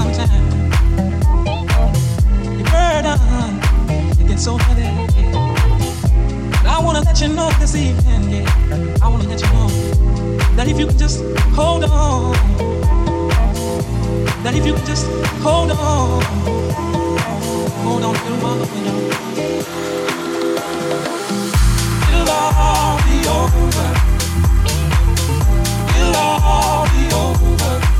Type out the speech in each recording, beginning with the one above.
Sometimes, your burden it gets so heavy. But I wanna let you know this evening, yeah. I wanna let you know that if you can just hold on, that if you can just hold on. It'll all be over. It'll all be over.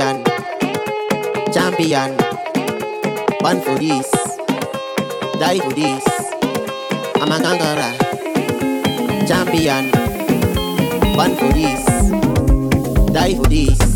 Champion, champion, born for this, die for this. I'm a conqueror. Champion, born for this, die for this.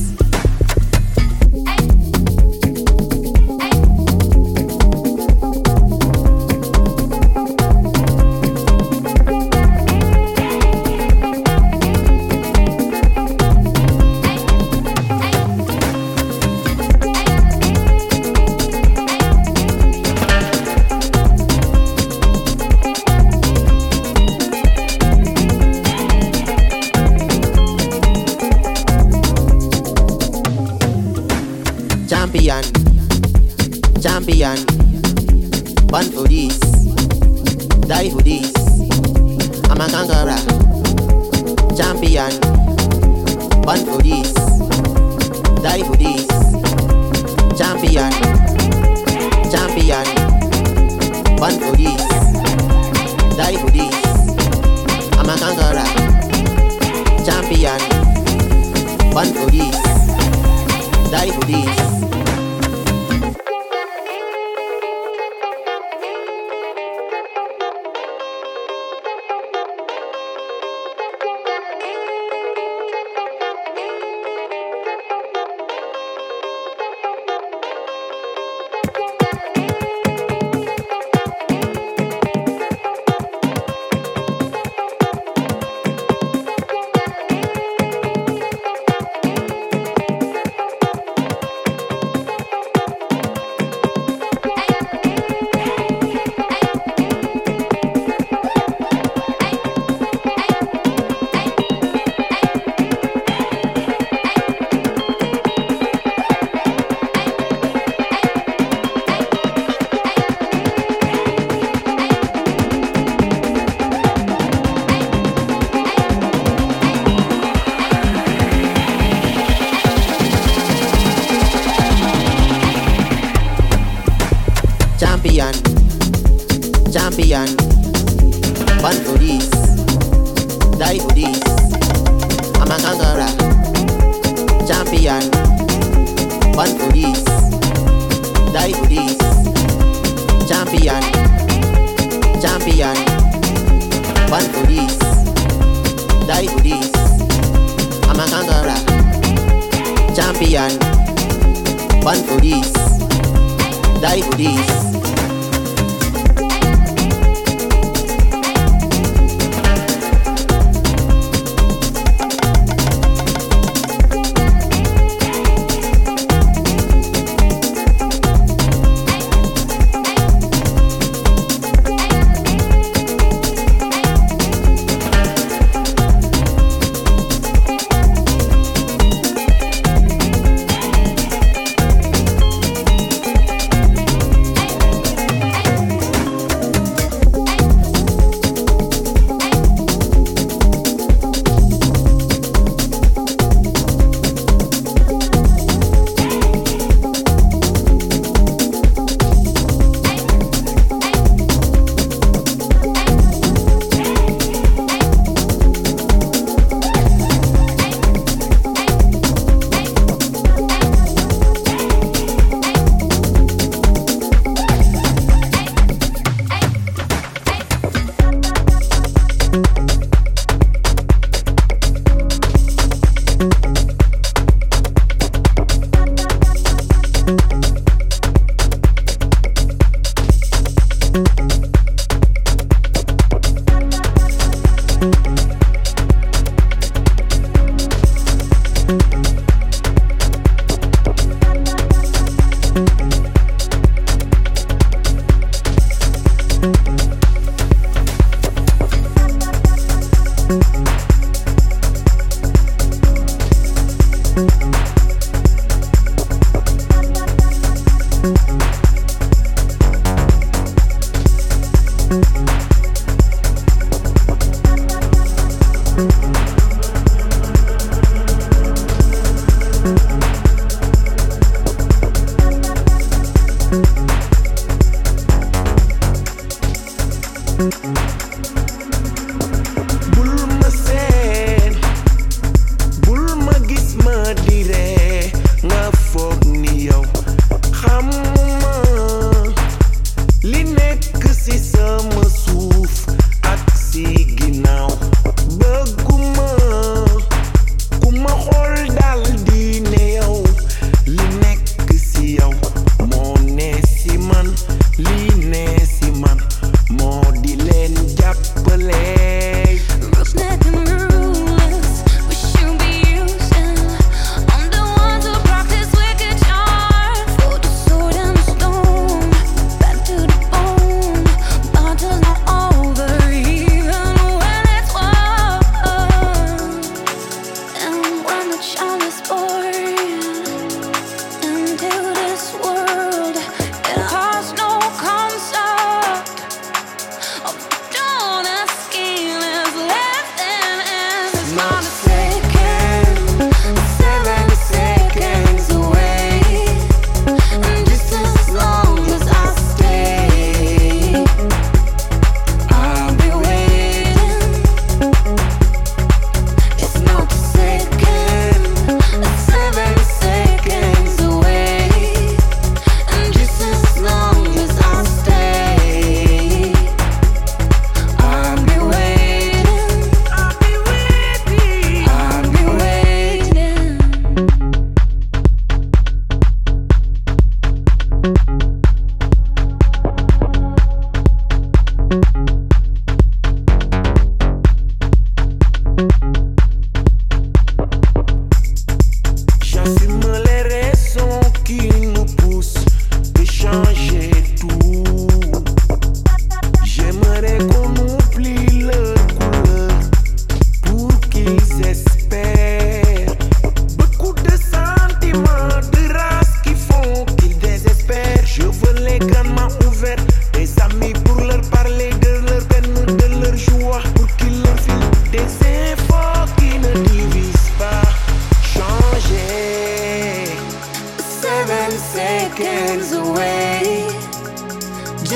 Leave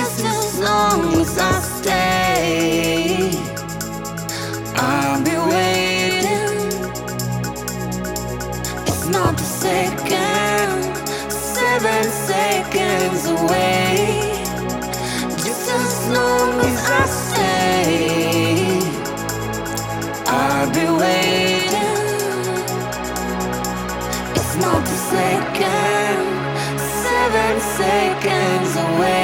as long as I stay, I'll be waiting. It's not a second, seven seconds away. Just as long as I stay, I'll be waiting. It's not a second, seven seconds away.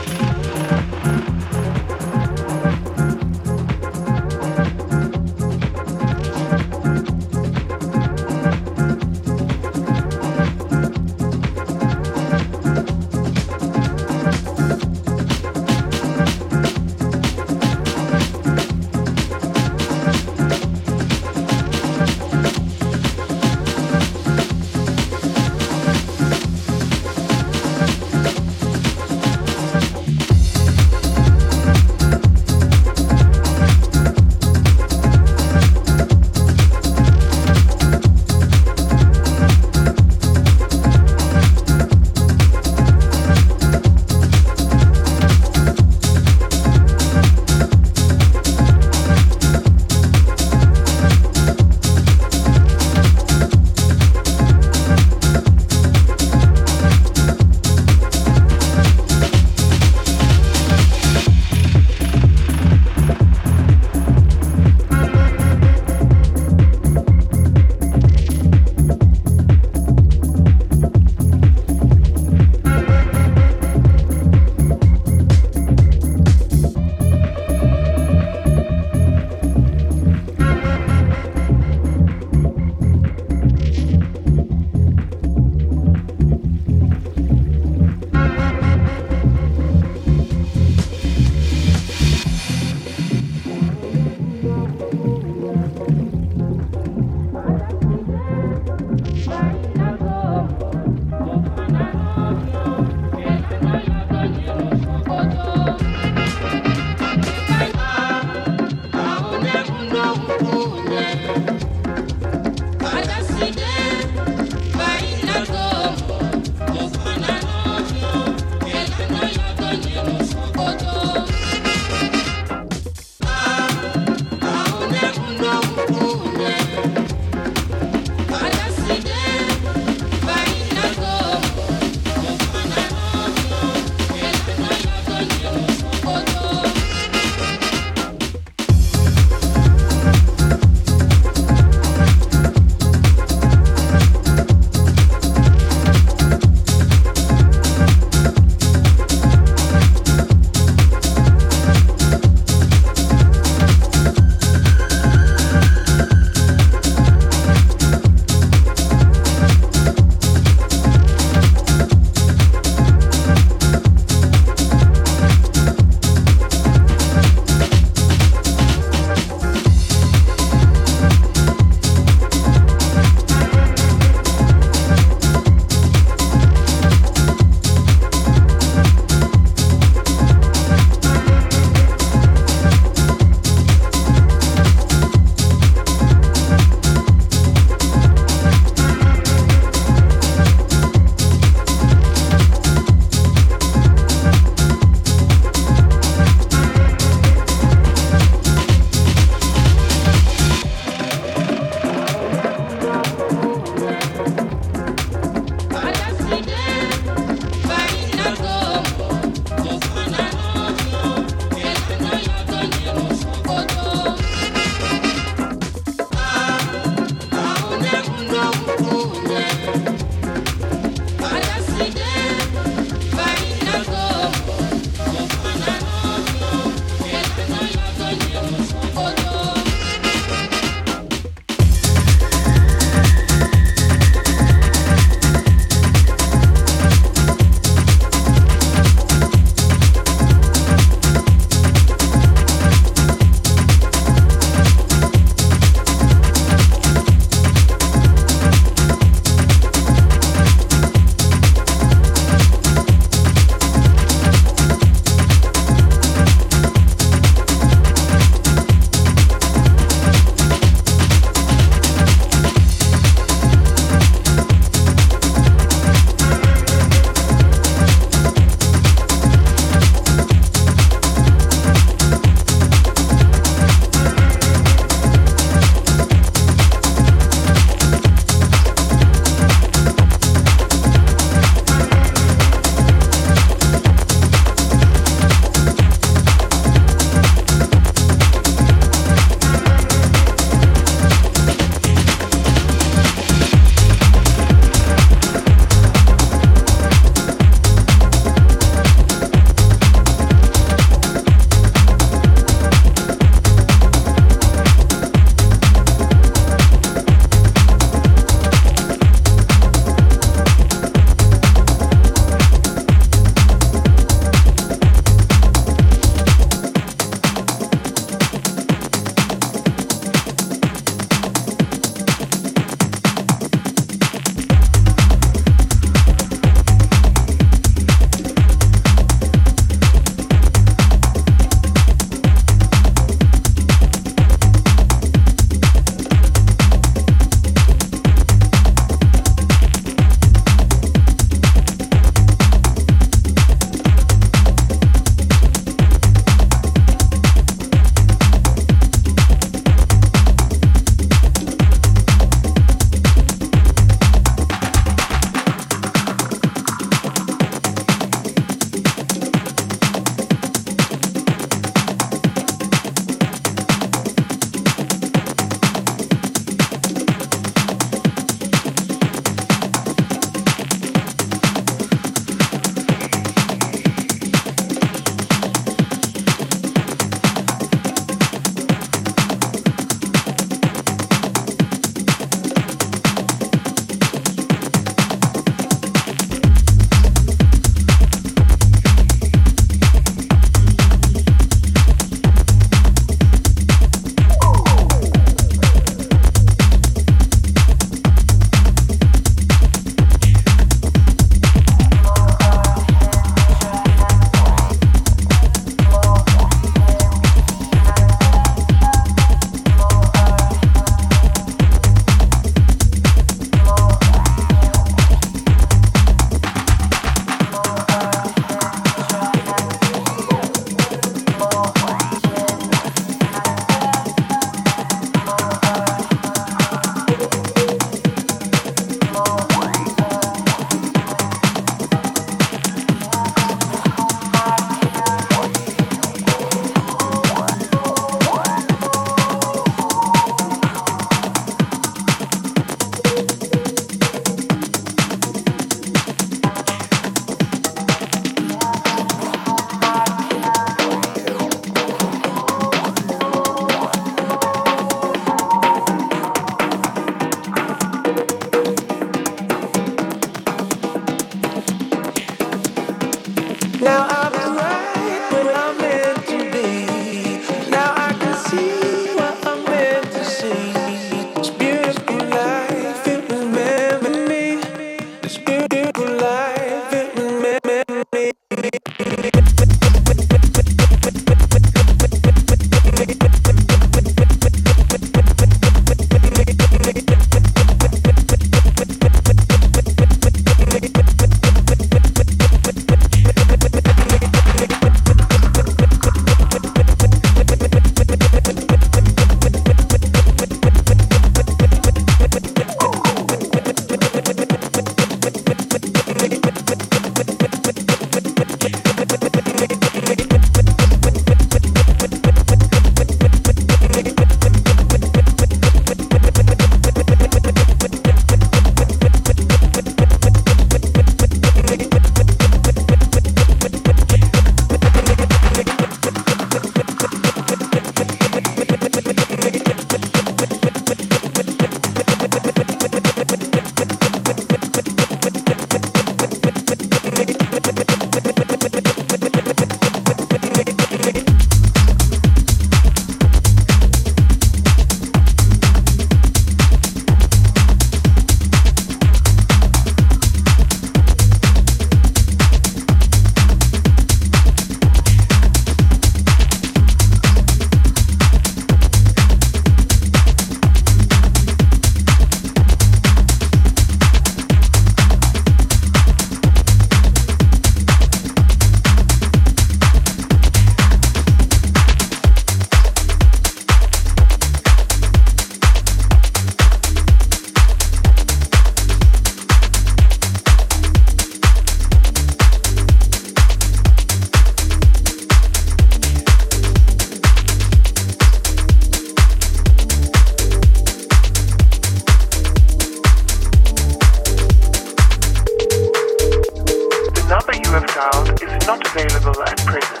not available at present.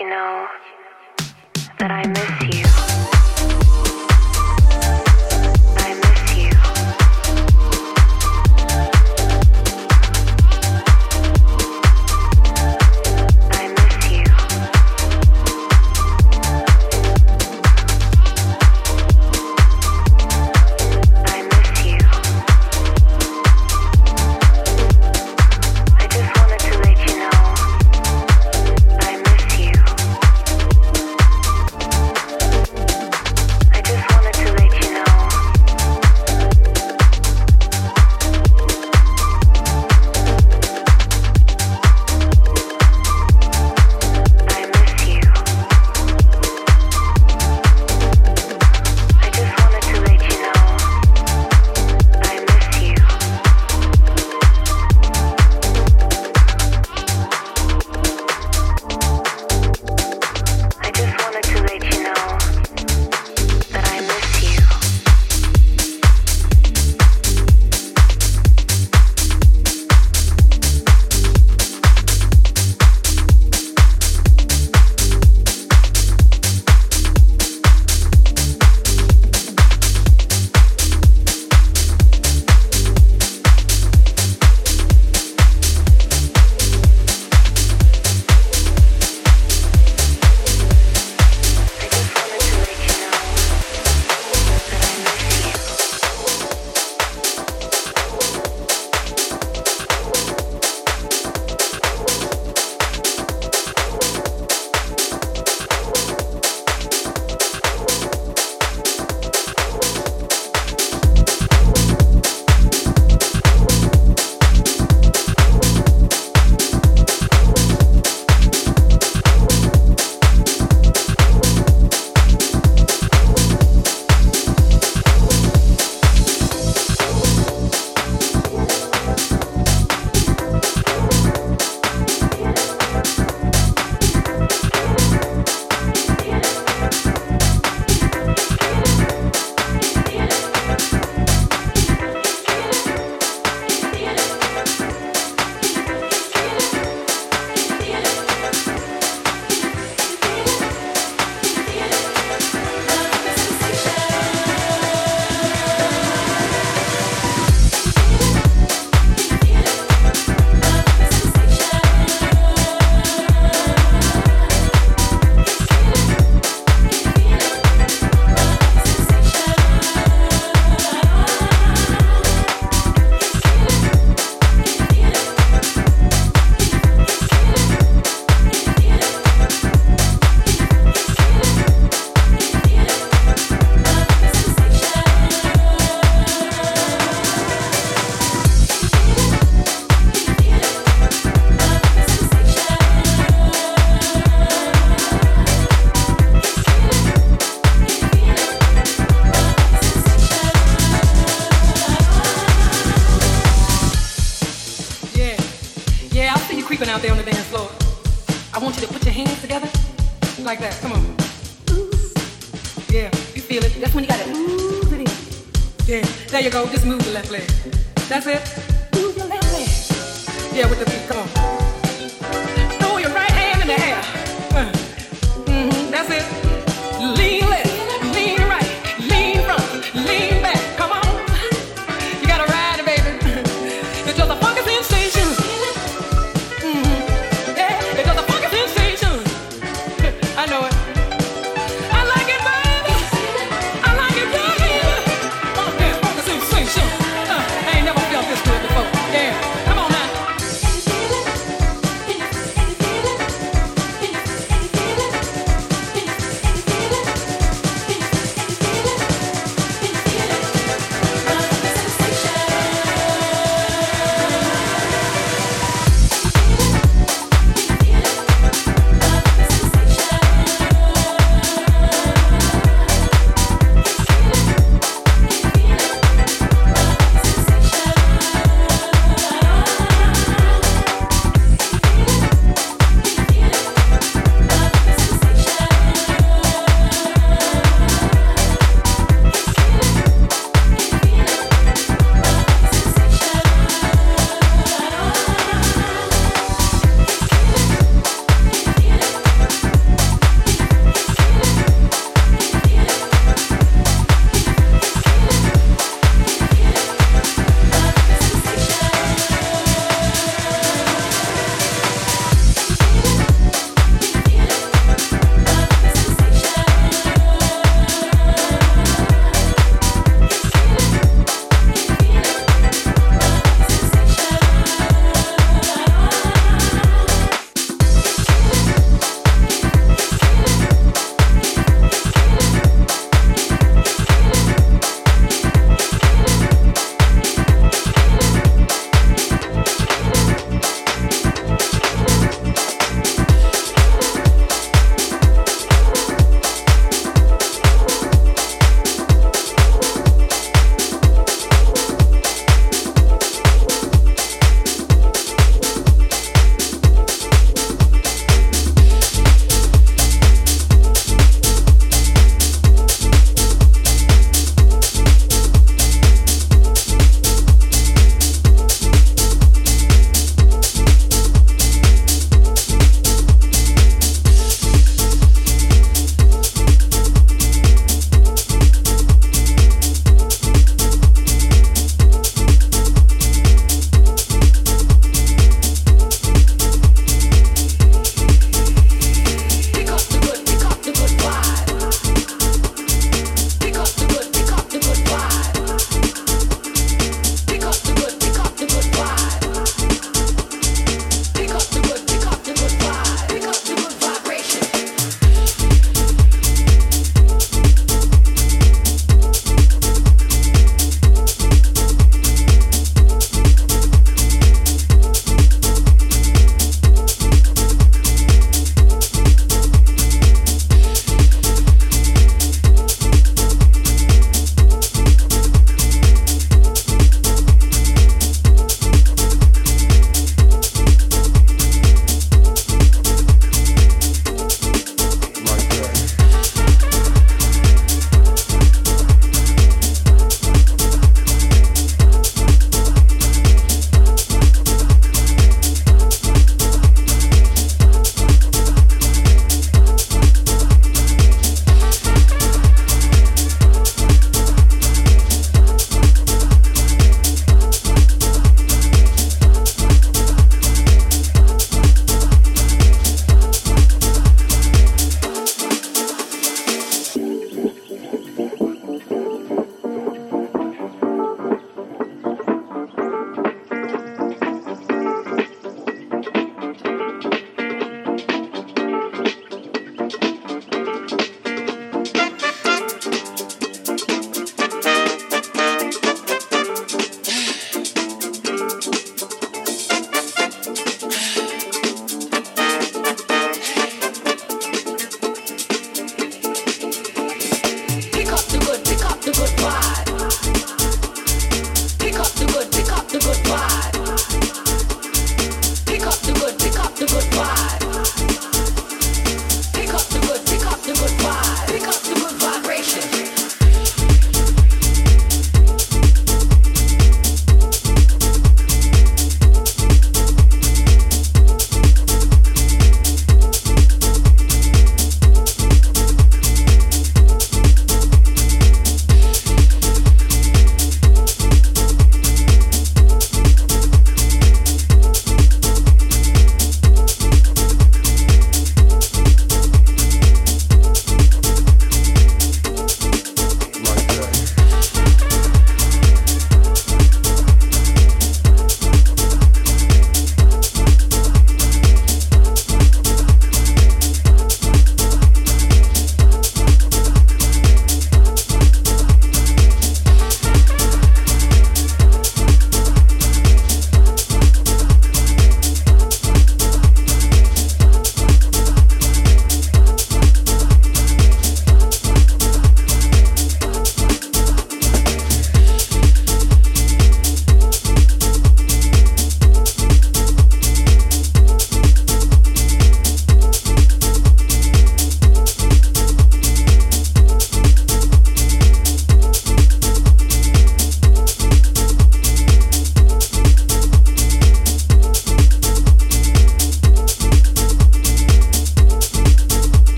You know